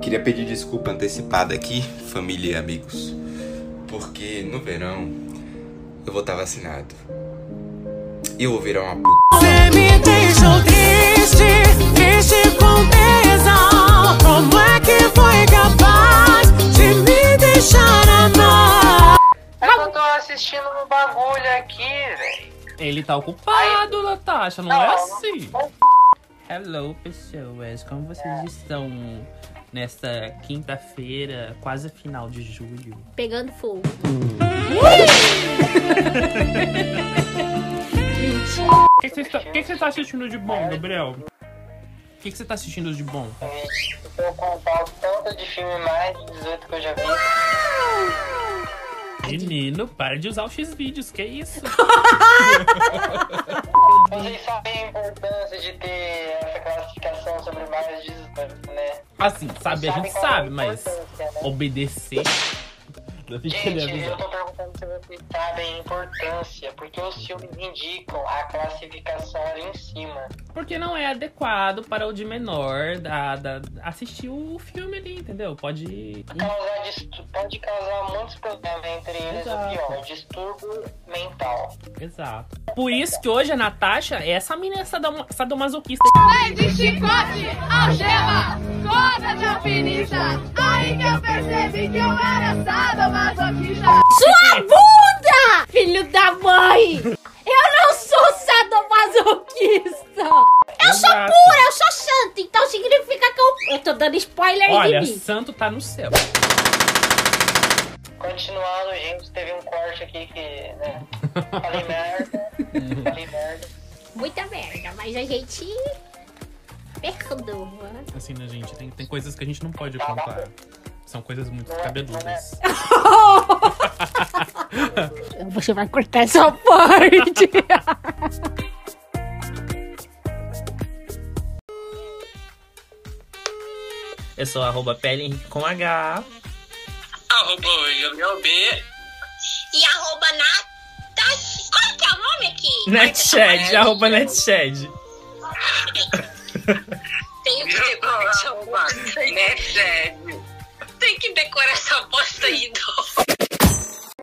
Queria pedir desculpa antecipada aqui, família e amigos, porque no verão eu vou estar vacinado. E eu vou virar uma puta. Você me deixou triste, triste com tesão. Como é que foi capaz de me deixar amar? É que eu tô assistindo um bagulho aqui, velho. Ele tá ocupado, Natasha, não, Não, é não- assim. Hello, pessoas, como vocês estão nesta quinta-feira, quase final de julho? Pegando fogo. O que, você tá, o que que você tá assistindo de bom, Gabriel? O que, você tá assistindo de bom? Eu vou contar o tanto de filme mais de 18 que eu já vi. Menino, para de usar o X-Vídeos, que isso? Vocês sabem a importância de ter Assim, sabe, a gente é sabe, mas né? obedecer. Gente, eu tô perguntando se vocês sabem a importância, porque os filmes indicam a classificação ali em cima. Porque não é adequado para o de menor da, da- assistir o filme ali, entendeu? Pode. Causar pode causar muitos problemas, entre eles Exato. o pior, distúrbio mental. Exato. Por isso que hoje a Natasha é essa menina sadoma- sadomasoquista. de chicote, algema, corda de alpinista. Aí que eu percebi que eu era sadomasoquista. Sua bunda! Filho da mãe! Eu não sou sadomasoquista! Eu sou pura, eu sou santa, então significa que eu. Eu tô dando spoiler Olha, de mim. santo tá no céu. Continuando, gente, corte aqui que, né? Falei merda. Falei merda. Muita merda, mas a gente. Perdoa. Assim, né, gente? Tem, tem coisas que a gente não pode contar. São coisas muito cabeludas. Você vai cortar essa parte. Eu sou arroba pele Henrique com H. Arroba Gabriel B. E arroba Natasha. Qual que é o nome aqui? Netshed, arroba Netshed. Tenho que decorar